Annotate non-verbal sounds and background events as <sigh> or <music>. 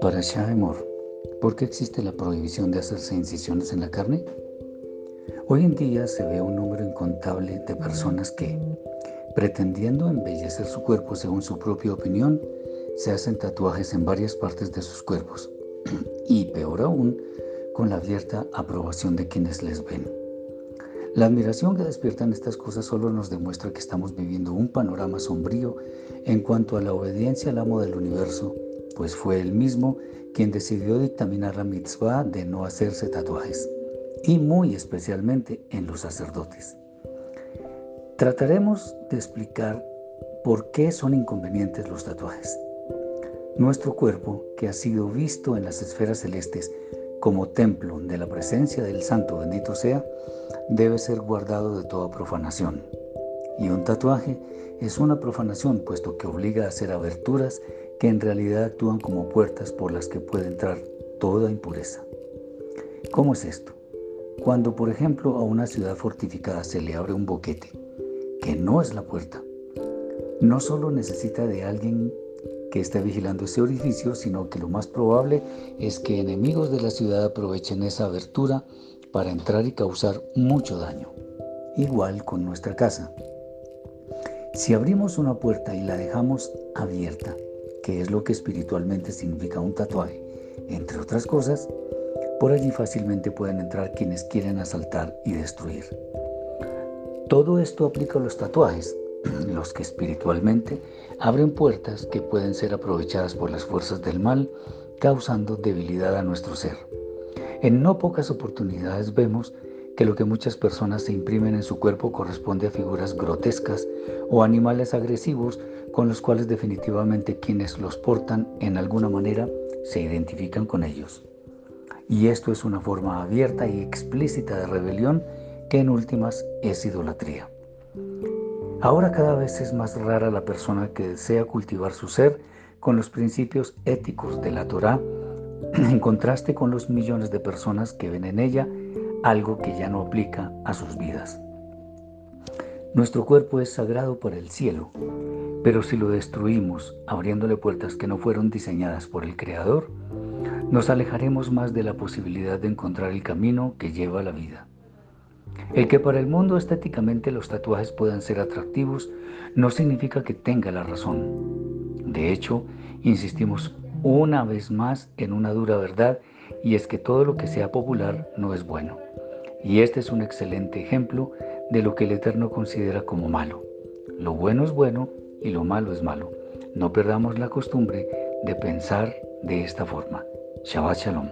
Para Shahemor, ¿por qué existe la prohibición de hacerse incisiones en la carne? Hoy en día se ve un número incontable de personas que, pretendiendo embellecer su cuerpo según su propia opinión, se hacen tatuajes en varias partes de sus cuerpos <clears throat> y, peor aún, con la abierta aprobación de quienes les ven. La admiración que despiertan estas cosas solo nos demuestra que estamos viviendo un panorama sombrío en cuanto a la obediencia al amo del universo pues fue él mismo quien decidió dictaminar la mitzvah de no hacerse tatuajes, y muy especialmente en los sacerdotes. Trataremos de explicar por qué son inconvenientes los tatuajes. Nuestro cuerpo, que ha sido visto en las esferas celestes como templo de la presencia del Santo bendito sea, debe ser guardado de toda profanación. Y un tatuaje es una profanación puesto que obliga a hacer aberturas que en realidad actúan como puertas por las que puede entrar toda impureza. ¿Cómo es esto? Cuando, por ejemplo, a una ciudad fortificada se le abre un boquete, que no es la puerta, no solo necesita de alguien que esté vigilando ese orificio, sino que lo más probable es que enemigos de la ciudad aprovechen esa abertura para entrar y causar mucho daño. Igual con nuestra casa. Si abrimos una puerta y la dejamos abierta, que es lo que espiritualmente significa un tatuaje, entre otras cosas, por allí fácilmente pueden entrar quienes quieren asaltar y destruir. Todo esto aplica a los tatuajes, los que espiritualmente abren puertas que pueden ser aprovechadas por las fuerzas del mal, causando debilidad a nuestro ser. En no pocas oportunidades vemos que lo que muchas personas se imprimen en su cuerpo corresponde a figuras grotescas o animales agresivos con los cuales definitivamente quienes los portan en alguna manera se identifican con ellos. Y esto es una forma abierta y explícita de rebelión que en últimas es idolatría. Ahora cada vez es más rara la persona que desea cultivar su ser con los principios éticos de la Torá, <clears throat> en contraste con los millones de personas que ven en ella algo que ya no aplica a sus vidas. Nuestro cuerpo es sagrado para el cielo, pero si lo destruimos abriéndole puertas que no fueron diseñadas por el Creador, nos alejaremos más de la posibilidad de encontrar el camino que lleva a la vida. El que para el mundo estéticamente los tatuajes puedan ser atractivos no significa que tenga la razón. De hecho, insistimos una vez más en una dura verdad y es que todo lo que sea popular no es bueno. Y este es un excelente ejemplo de lo que el Eterno considera como malo. Lo bueno es bueno y lo malo es malo. No perdamos la costumbre de pensar de esta forma. Shabbat Shalom.